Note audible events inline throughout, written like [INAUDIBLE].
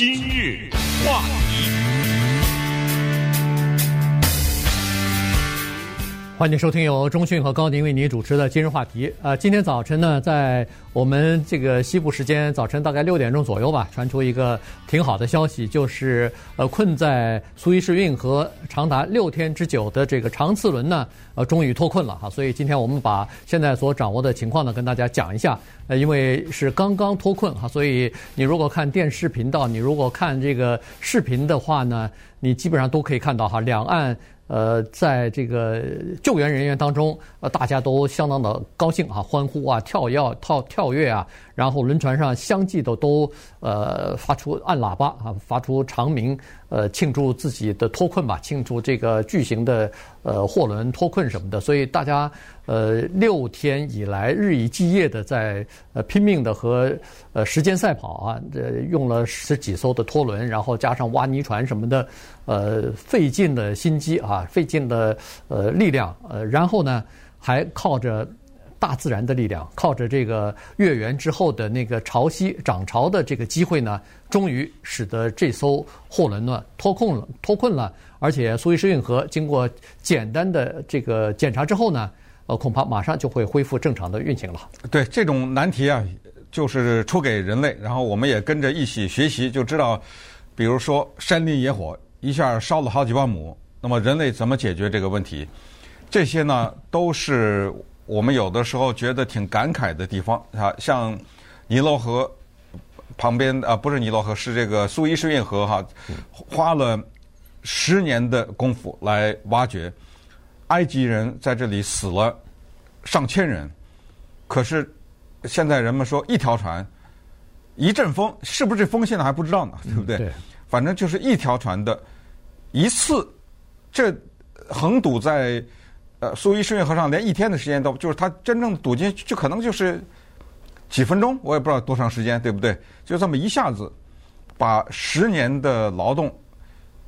今日话题，欢迎收听由中讯和高宁为您主持的今日话题。呃，今天早晨呢，在我们这个西部时间早晨大概六点钟左右吧，传出一个挺好的消息，就是呃，困在苏伊士运河长达六天之久的这个长次轮呢，呃，终于脱困了哈。所以今天我们把现在所掌握的情况呢，跟大家讲一下。呃，因为是刚刚脱困哈，所以你如果看电视频道，你如果看这个视频的话呢，你基本上都可以看到哈，两岸呃，在这个救援人员当中，呃，大家都相当的高兴啊，欢呼啊，跳跃、跳跳跃啊，然后轮船上相继的都呃发出按喇叭啊，发出长鸣，呃，庆祝自己的脱困吧，庆祝这个巨型的呃货轮脱困什么的，所以大家。呃，六天以来日以继夜的在呃拼命的和呃时间赛跑啊，这用了十几艘的拖轮，然后加上挖泥船什么的，呃，费尽了心机啊，费尽了呃力量，呃，然后呢，还靠着大自然的力量，靠着这个月圆之后的那个潮汐涨潮的这个机会呢，终于使得这艘货轮呢脱困了，脱困了，而且苏伊士运河经过简单的这个检查之后呢。呃，恐怕马上就会恢复正常的运行了。对，这种难题啊，就是出给人类，然后我们也跟着一起学习，就知道，比如说山林野火一下烧了好几万亩，那么人类怎么解决这个问题？这些呢，都是我们有的时候觉得挺感慨的地方啊。像尼罗河旁边啊，不是尼罗河，是这个苏伊士运河哈，花了十年的功夫来挖掘。埃及人在这里死了上千人，可是现在人们说一条船一阵风，是不是风现在还不知道呢？[LAUGHS] 对不对？对。反正就是一条船的一次，这横堵在呃苏伊士运河上，连一天的时间都就是它真正堵进去，就可能就是几分钟，我也不知道多长时间，对不对？就这么一下子把十年的劳动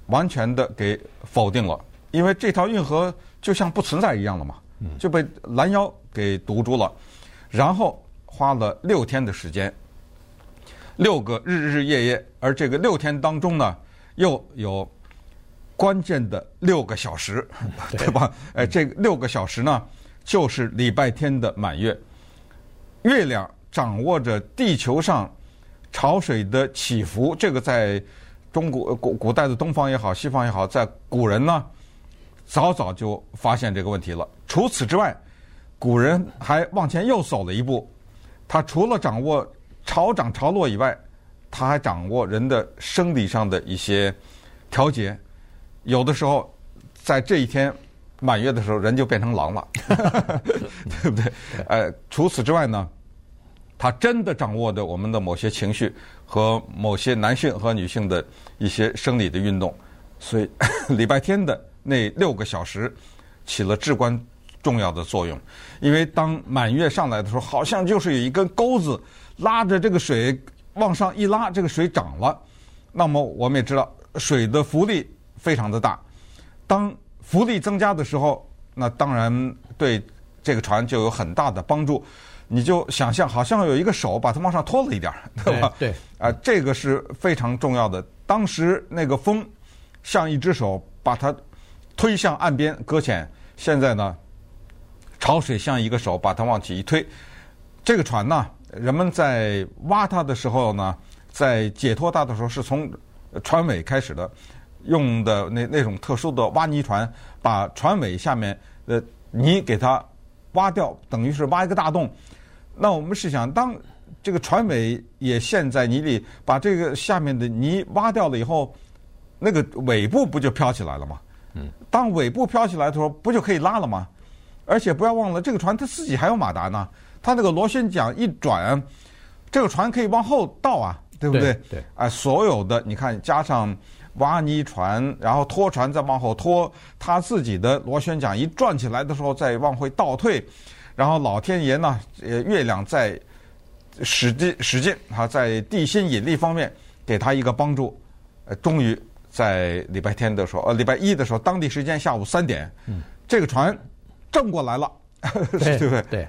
完全的给否定了，因为这条运河。就像不存在一样了嘛，就被拦腰给堵住了，然后花了六天的时间，六个日日夜夜，而这个六天当中呢，又有关键的六个小时，[LAUGHS] 对吧？哎，这六个小时呢，就是礼拜天的满月，月亮掌握着地球上潮水的起伏，这个在中国古古代的东方也好，西方也好，在古人呢。早早就发现这个问题了。除此之外，古人还往前又走了一步。他除了掌握潮涨潮落以外，他还掌握人的生理上的一些调节。有的时候，在这一天满月的时候，人就变成狼了，[LAUGHS] 对不对？呃，除此之外呢，他真的掌握着我们的某些情绪和某些男性和女性的一些生理的运动。所以，[LAUGHS] 礼拜天的。那六个小时起了至关重要的作用，因为当满月上来的时候，好像就是有一根钩子拉着这个水往上一拉，这个水涨了。那么我们也知道，水的浮力非常的大。当浮力增加的时候，那当然对这个船就有很大的帮助。你就想象，好像有一个手把它往上拖了一点儿，对吧？对，啊，这个是非常重要的。当时那个风像一只手把它。推向岸边搁浅。现在呢，潮水像一个手把它往起一推。这个船呢，人们在挖它的时候呢，在解脱它的时候，是从船尾开始的，用的那那种特殊的挖泥船，把船尾下面的泥给它挖掉，等于是挖一个大洞。那我们试想，当这个船尾也陷在泥里，把这个下面的泥挖掉了以后，那个尾部不就飘起来了吗？嗯，当尾部飘起来的时候，不就可以拉了吗？而且不要忘了，这个船它自己还有马达呢。它那个螺旋桨一转，这个船可以往后倒啊，对不对？对。哎，所有的你看，加上挖泥船，然后拖船再往后拖，他自己的螺旋桨一转起来的时候，再往回倒退，然后老天爷呢，呃，月亮在使劲使劲哈，在地心引力方面给他一个帮助，呃，终于。在礼拜天的时候，呃，礼拜一的时候，当地时间下午三点，嗯，这个船正过来了，[LAUGHS] 对不对？对，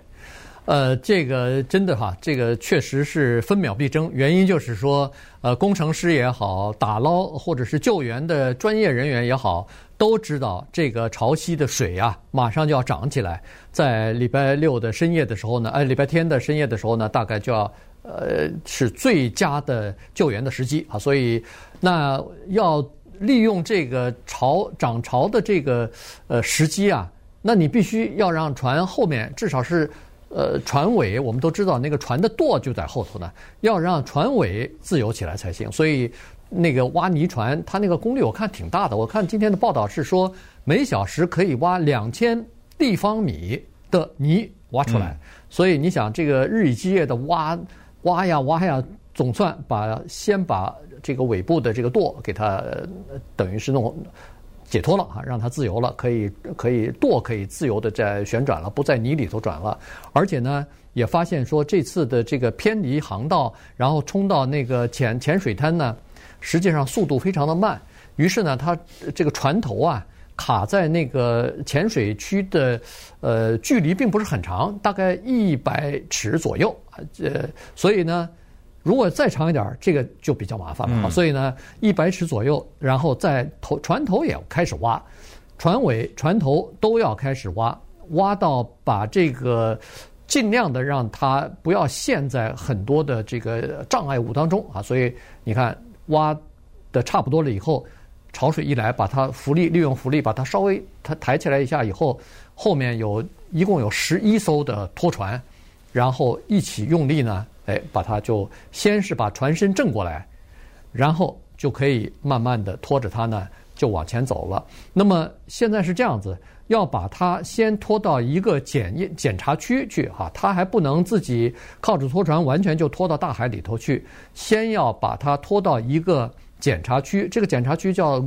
呃，这个真的哈，这个确实是分秒必争。原因就是说，呃，工程师也好，打捞或者是救援的专业人员也好，都知道这个潮汐的水啊，马上就要涨起来。在礼拜六的深夜的时候呢，哎，礼拜天的深夜的时候呢，大概就要呃是最佳的救援的时机啊。所以，那要利用这个潮涨潮的这个呃时机啊，那你必须要让船后面至少是。呃，船尾我们都知道，那个船的舵就在后头呢，要让船尾自由起来才行。所以，那个挖泥船，它那个功率我看挺大的。我看今天的报道是说，每小时可以挖两千立方米的泥挖出来。嗯、所以你想，这个日以继夜的挖挖呀挖呀，总算把先把这个尾部的这个舵给它，等于是弄。解脱了啊，让它自由了，可以可以舵可以自由的在旋转了，不在泥里头转了。而且呢，也发现说这次的这个偏离航道，然后冲到那个浅浅水滩呢，实际上速度非常的慢。于是呢，它这个船头啊卡在那个浅水区的呃距离并不是很长，大概一百尺左右啊，呃，所以呢。如果再长一点儿，这个就比较麻烦了。所以呢，一百尺左右，然后在头船头也要开始挖，船尾、船头都要开始挖，挖到把这个尽量的让它不要陷在很多的这个障碍物当中啊。所以你看，挖的差不多了以后，潮水一来，把它浮力利用浮力把它稍微它抬起来一下以后，后面有一共有十一艘的拖船，然后一起用力呢。哎，把它就先是把船身正过来，然后就可以慢慢的拖着它呢，就往前走了。那么现在是这样子，要把它先拖到一个检验检查区去哈，它还不能自己靠着拖船完全就拖到大海里头去，先要把它拖到一个检查区，这个检查区叫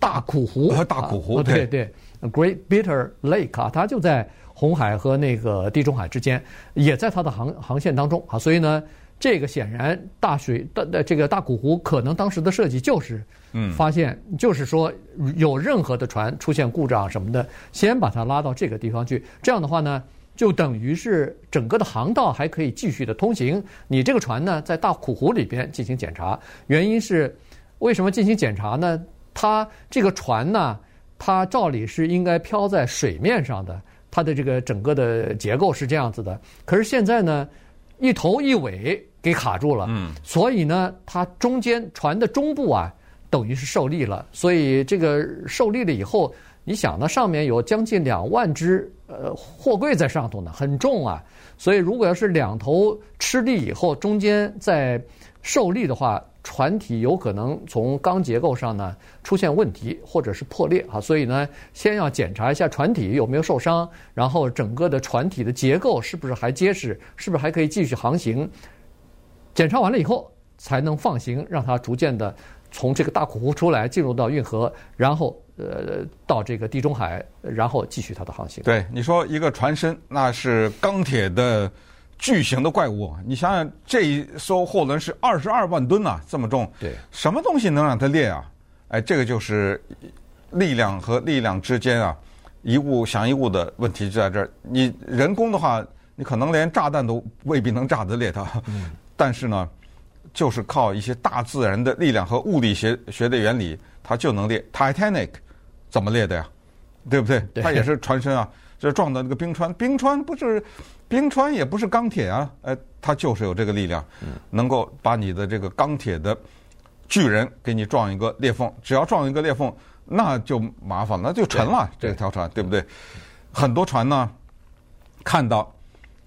大苦湖。大苦湖，对对，Great Bitter Lake 啊，它就在。红海和那个地中海之间，也在它的航航线当中啊，所以呢，这个显然大水的的这个大苦湖可能当时的设计就是，嗯，发现就是说有任何的船出现故障什么的，先把它拉到这个地方去，这样的话呢，就等于是整个的航道还可以继续的通行。你这个船呢，在大苦湖里边进行检查，原因是为什么进行检查呢？它这个船呢，它照理是应该漂在水面上的。它的这个整个的结构是这样子的，可是现在呢，一头一尾给卡住了，嗯，所以呢，它中间船的中部啊，等于是受力了，所以这个受力了以后，你想呢，上面有将近两万只呃货柜在上头呢，很重啊，所以如果要是两头吃力以后，中间在受力的话。船体有可能从钢结构上呢出现问题，或者是破裂啊，所以呢，先要检查一下船体有没有受伤，然后整个的船体的结构是不是还结实，是不是还可以继续航行。检查完了以后，才能放行，让它逐渐的从这个大苦湖出来，进入到运河，然后呃到这个地中海，然后继续它的航行。对，你说一个船身那是钢铁的。巨型的怪物，你想想，这一艘货轮是二十二万吨呐，这么重。对，什么东西能让它裂啊？哎，这个就是力量和力量之间啊，一物降一物的问题就在这儿。你人工的话，你可能连炸弹都未必能炸得裂它。嗯。[LAUGHS] 但是呢，就是靠一些大自然的力量和物理学学的原理，它就能裂。Titanic 怎么裂的呀？对不对？对。它也是船身啊，这撞到那个冰川，冰川不是。冰川也不是钢铁啊，呃，它就是有这个力量，能够把你的这个钢铁的巨人给你撞一个裂缝。只要撞一个裂缝，那就麻烦了，那就沉了这条船，对不对？很多船呢，看到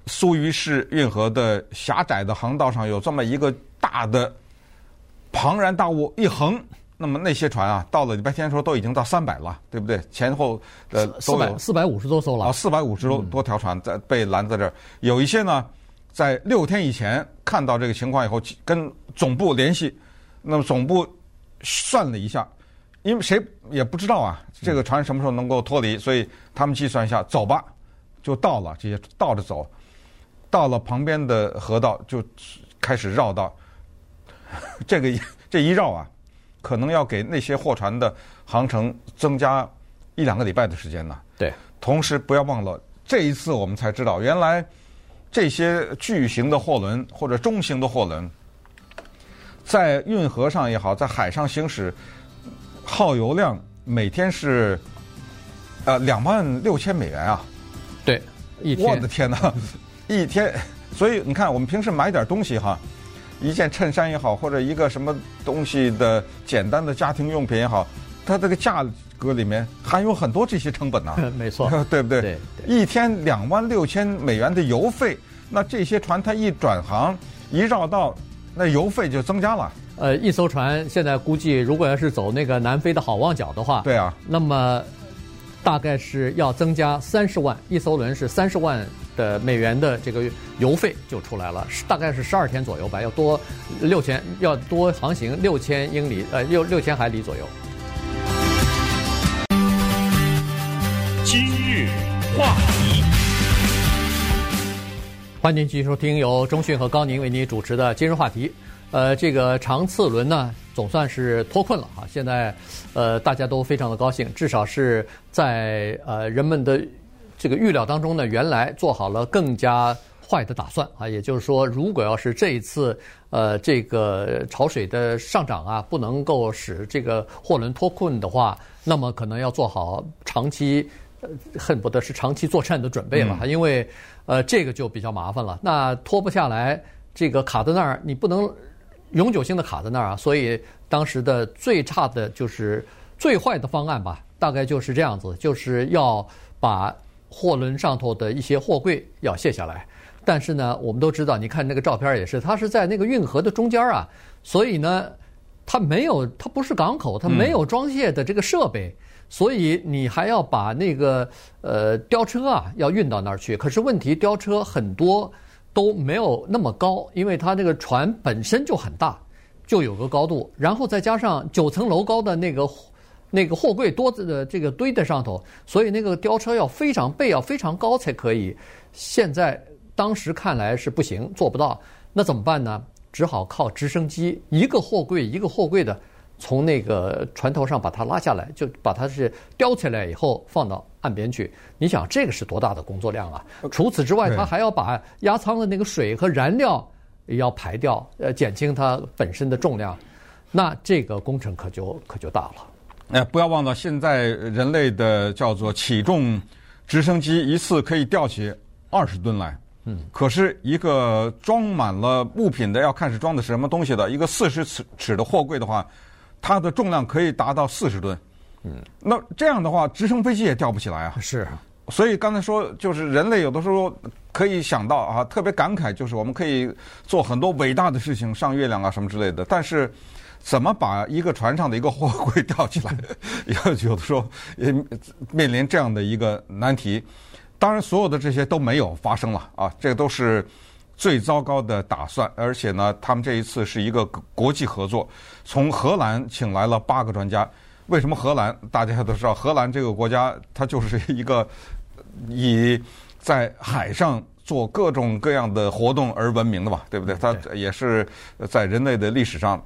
苏伊士运河的狭窄的航道上有这么一个大的庞然大物一横。那么那些船啊，到了礼拜天的时候都已经到三百了，对不对？前后呃四百四百五十多艘了啊，四百五十多多条船在被拦在这儿。有一些呢，在六天以前看到这个情况以后，跟总部联系，那么总部算了一下，因为谁也不知道啊，这个船什么时候能够脱离，所以他们计算一下，走吧，就到了，这些倒着走，到了旁边的河道就开始绕道，这个这一绕啊。可能要给那些货船的航程增加一两个礼拜的时间呢。对，同时不要忘了，这一次我们才知道，原来这些巨型的货轮或者中型的货轮，在运河上也好，在海上行驶，耗油量每天是呃两万六千美元啊！对，一天。我的天哪，一天！[LAUGHS] 所以你看，我们平时买点东西哈，一件衬衫也好，或者一个什么东西的简单的家庭用品也好，它这个价格里面含有很多这些成本呐、啊。[LAUGHS] 没错，对不对？对，对。一天两万六千美元的油费，那这些船它一转行一绕道。那油费就增加了。呃，一艘船现在估计，如果要是走那个南非的好望角的话，对啊，那么大概是要增加三十万，一艘轮是三十万的美元的这个油费就出来了，大概是十二天左右吧，要多六千，要多航行六千英里，呃，六六千海里左右。今日话题。欢迎继续收听由中讯和高宁为您主持的今日话题。呃，这个长次轮呢，总算是脱困了啊！现在，呃，大家都非常的高兴，至少是在呃人们的这个预料当中呢，原来做好了更加坏的打算啊。也就是说，如果要是这一次呃这个潮水的上涨啊，不能够使这个货轮脱困的话，那么可能要做好长期。恨不得是长期作战的准备了，因为，呃，这个就比较麻烦了。那拖不下来，这个卡在那儿，你不能永久性的卡在那儿啊。所以当时的最差的就是最坏的方案吧，大概就是这样子，就是要把货轮上头的一些货柜要卸下来。但是呢，我们都知道，你看那个照片也是，它是在那个运河的中间啊，所以呢，它没有，它不是港口，它没有装卸的这个设备。所以你还要把那个呃吊车啊要运到那儿去，可是问题吊车很多都没有那么高，因为它那个船本身就很大，就有个高度，然后再加上九层楼高的那个那个货柜多子的这个堆在上头，所以那个吊车要非常背要非常高才可以。现在当时看来是不行，做不到，那怎么办呢？只好靠直升机，一个货柜一个货柜的。从那个船头上把它拉下来，就把它是吊起来以后放到岸边去。你想这个是多大的工作量啊？除此之外，他还要把压舱的那个水和燃料也要排掉，呃，减轻它本身的重量。那这个工程可就可就大了。哎，不要忘了，现在人类的叫做起重直升机一次可以吊起二十吨来。嗯。可是一个装满了物品的，要看是装的是什么东西的，一个四十尺尺的货柜的话。它的重量可以达到四十吨，嗯，那这样的话，直升飞机也吊不起来啊。是，所以刚才说，就是人类有的时候可以想到啊，特别感慨，就是我们可以做很多伟大的事情，上月亮啊什么之类的。但是，怎么把一个船上的一个货柜吊起来，有 [LAUGHS] 有的时候也面临这样的一个难题。当然，所有的这些都没有发生了啊，这都是。最糟糕的打算，而且呢，他们这一次是一个国际合作，从荷兰请来了八个专家。为什么荷兰？大家都知道，荷兰这个国家它就是一个以在海上做各种各样的活动而闻名的嘛，对不对？它也是在人类的历史上，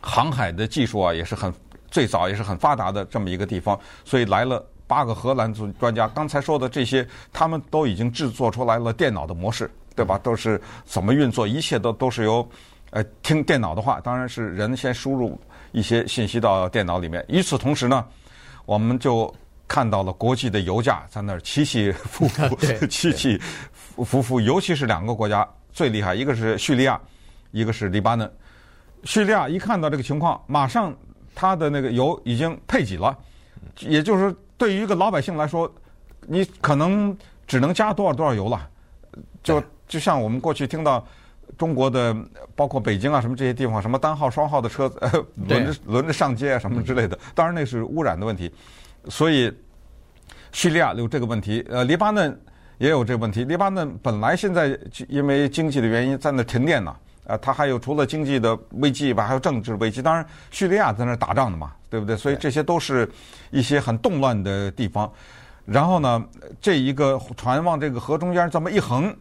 航海的技术啊也是很最早也是很发达的这么一个地方，所以来了八个荷兰专专家。刚才说的这些，他们都已经制作出来了电脑的模式。对吧？都是怎么运作？一切都都是由，呃，听电脑的话。当然是人先输入一些信息到电脑里面。与此同时呢，我们就看到了国际的油价在那儿起起伏伏，[LAUGHS] 起起伏伏。尤其是两个国家最厉害，一个是叙利亚，一个是黎巴嫩。叙利亚一看到这个情况，马上它的那个油已经配给了，也就是对于一个老百姓来说，你可能只能加多少多少油了，就。就像我们过去听到中国的，包括北京啊什么这些地方，什么单号双号的车子轮着轮着上街啊什么之类的，当然那是污染的问题。所以叙利亚有这个问题，呃，黎巴嫩也有这个问题。黎巴嫩本来现在因为经济的原因在那停电呢，啊，它还有除了经济的危机以外，还有政治危机。当然，叙利亚在那打仗的嘛，对不对？所以这些都是一些很动乱的地方。然后呢，这一个船往这个河中间这么一横。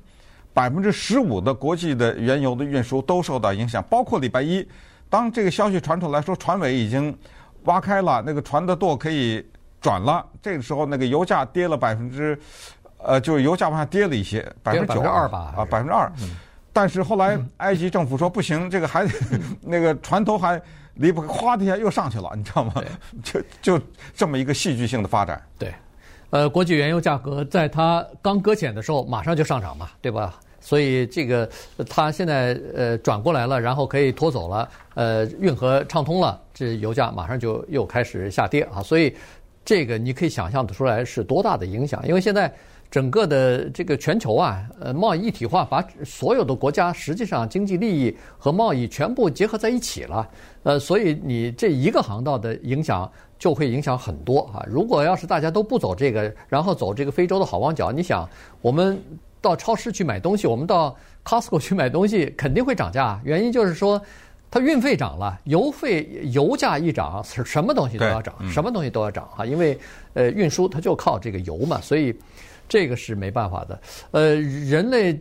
百分之十五的国际的原油的运输都受到影响，包括礼拜一，当这个消息传出来说船尾已经挖开了，那个船的舵可以转了，这个时候那个油价跌了百分之呃，就是油价往下跌了一些，百分之九二吧，啊，百分之二。但是后来埃及政府说不行，这个还 [LAUGHS] 那个船头还离不开，哗的一下又上去了，[LAUGHS] 你知道吗？就就这么一个戏剧性的发展。对，呃，国际原油价格在它刚搁浅的时候马上就上涨嘛，对吧？所以这个它现在呃转过来了，然后可以拖走了，呃，运河畅通了，这油价马上就又开始下跌啊。所以这个你可以想象得出来是多大的影响，因为现在。整个的这个全球啊，呃，贸易一体化，把所有的国家实际上经济利益和贸易全部结合在一起了，呃，所以你这一个航道的影响就会影响很多啊。如果要是大家都不走这个，然后走这个非洲的好望角，你想，我们到超市去买东西，我们到 Costco 去买东西，肯定会涨价。原因就是说，它运费涨了，油费油价一涨，什么东西都要涨，什么东西都要涨啊，因为呃运输它就靠这个油嘛，所以。这个是没办法的，呃，人类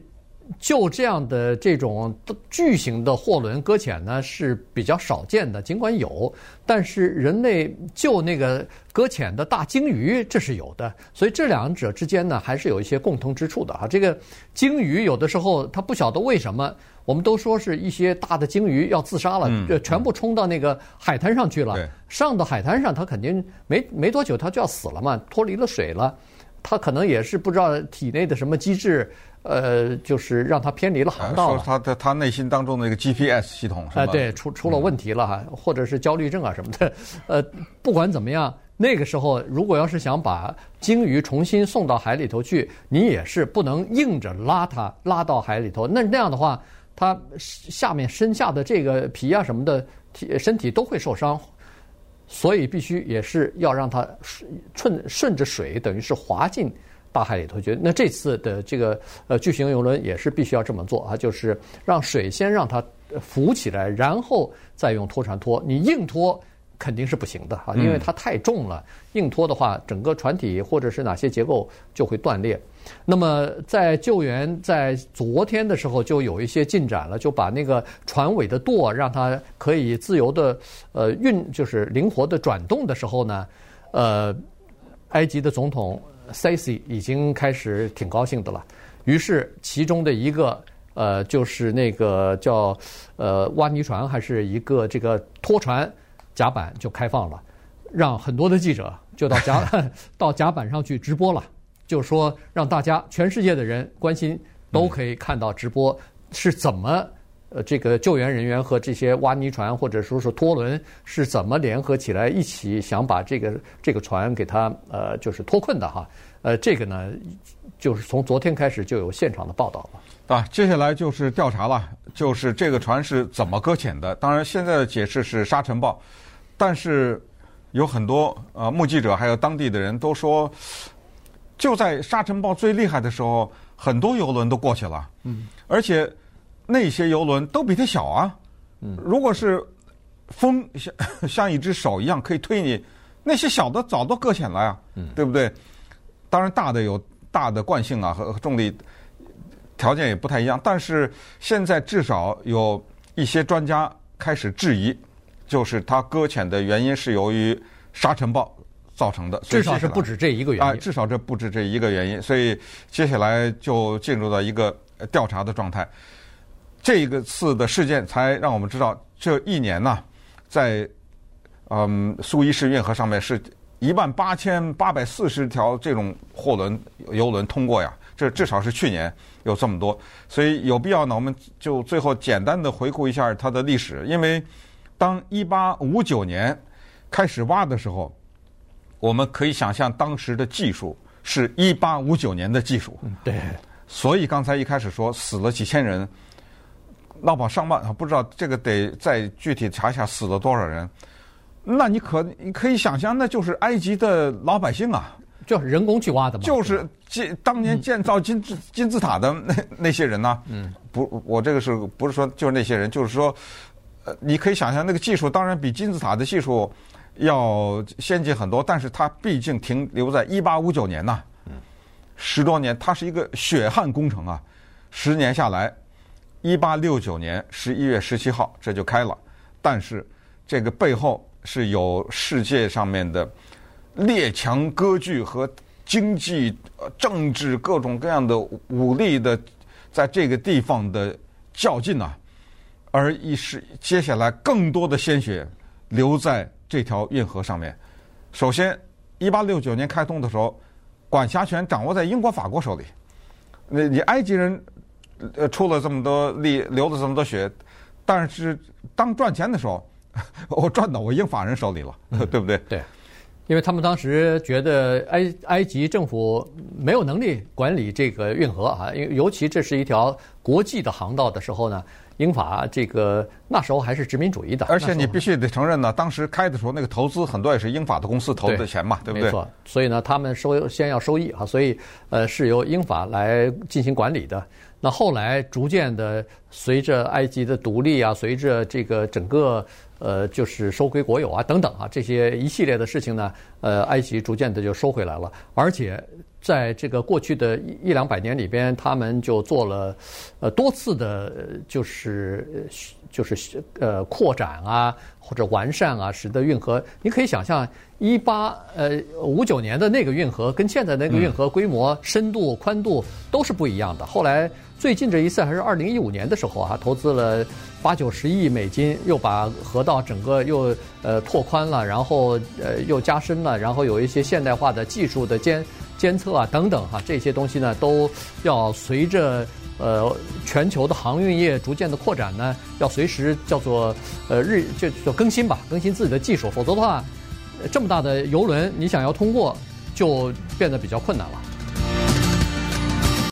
就这样的这种巨型的货轮搁浅呢是比较少见的，尽管有，但是人类就那个搁浅的大鲸鱼这是有的，所以这两者之间呢还是有一些共通之处的啊。这个鲸鱼有的时候它不晓得为什么，我们都说是一些大的鲸鱼要自杀了，就全部冲到那个海滩上去了，上到海滩上它肯定没没多久它就要死了嘛，脱离了水了。他可能也是不知道体内的什么机制，呃，就是让他偏离了航道。说他他他内心当中的那个 GPS 系统是吧？呃，对，出出了问题了哈，或者是焦虑症啊什么的。呃，[LAUGHS] 不管怎么样，那个时候如果要是想把鲸鱼重新送到海里头去，你也是不能硬着拉它拉到海里头。那那样的话，它下面身下的这个皮啊什么的体身体都会受伤。所以必须也是要让它顺顺着水，等于是滑进大海里头去。那这次的这个呃巨型游轮也是必须要这么做啊，就是让水先让它浮起来，然后再用拖船拖。你硬拖肯定是不行的啊，因为它太重了。硬拖的话，整个船体或者是哪些结构就会断裂。那么在救援在昨天的时候就有一些进展了，就把那个船尾的舵让它可以自由的呃运，就是灵活的转动的时候呢，呃，埃及的总统塞西已经开始挺高兴的了。于是其中的一个呃就是那个叫呃挖泥船还是一个这个拖船甲板就开放了，让很多的记者就到甲 [LAUGHS] 到甲板上去直播了。就是说，让大家全世界的人关心，都可以看到直播是怎么，呃，这个救援人员和这些挖泥船或者说是拖轮是怎么联合起来一起想把这个这个船给它呃就是脱困的哈，呃，这个呢，就是从昨天开始就有现场的报道了啊。接下来就是调查了，就是这个船是怎么搁浅的。当然，现在的解释是沙尘暴，但是有很多呃目击者还有当地的人都说。就在沙尘暴最厉害的时候，很多游轮都过去了。嗯，而且那些游轮都比它小啊。嗯，如果是风像像一只手一样可以推你，那些小的早都搁浅了呀。嗯，对不对？当然大的有大的惯性啊和重力条件也不太一样，但是现在至少有一些专家开始质疑，就是它搁浅的原因是由于沙尘暴。造成的，至少是不止这一个原因。啊，至少这不止这一个原因，所以接下来就进入到一个调查的状态。这个次的事件才让我们知道，这一年呢，在嗯苏伊士运河上面是一万八千八百四十条这种货轮游轮通过呀，这至少是去年有这么多，所以有必要呢，我们就最后简单的回顾一下它的历史，因为当一八五九年开始挖的时候。我们可以想象当时的技术是一八五九年的技术，对，所以刚才一开始说死了几千人，闹跑上万，不知道这个得再具体查一下死了多少人。那你可你可以想象，那就是埃及的老百姓啊，就是人工去挖的嘛，就是建当年建造金字金字塔的那那些人呢？嗯，不，我这个是不是说就是那些人？就是说，呃，你可以想象那个技术，当然比金字塔的技术。要先进很多，但是它毕竟停留在一八五九年呐，十多年，它是一个血汗工程啊。十年下来，一八六九年十一月十七号这就开了，但是这个背后是有世界上面的列强割据和经济、政治各种各样的武力的，在这个地方的较劲啊，而一是接下来更多的鲜血流在这条运河上面。首先，一八六九年开通的时候，管辖权掌握在英国、法国手里。那你埃及人呃出了这么多力，流了这么多血，但是当赚钱的时候，[LAUGHS] 我赚到我英法人手里了，[LAUGHS] 对不对？对。因为他们当时觉得埃埃及政府没有能力管理这个运河啊，因为尤其这是一条国际的航道的时候呢，英法这个那时候还是殖民主义的。而且你必须得承认呢，当时开的时候那个投资很多也是英法的公司投的钱嘛，对，对不对？没错。所以呢，他们收先要收益啊，所以呃是由英法来进行管理的。那后来逐渐的随着埃及的独立啊，随着这个整个。呃，就是收归国有啊，等等啊，这些一系列的事情呢，呃，埃及逐渐的就收回来了，而且在这个过去的一一两百年里边，他们就做了呃多次的，就是就是呃扩展啊或者完善啊，使得运河，你可以想象一八呃五九年的那个运河跟现在那个运河规模、深度、宽度都是不一样的。后来最近这一次还是二零一五年的时候啊，投资了。八九十亿美金，又把河道整个又呃拓宽了，然后呃又加深了，然后有一些现代化的技术的监监测啊等等哈，这些东西呢都要随着呃全球的航运业逐渐的扩展呢，要随时叫做呃日就就更新吧，更新自己的技术，否则的话，这么大的游轮你想要通过就变得比较困难了。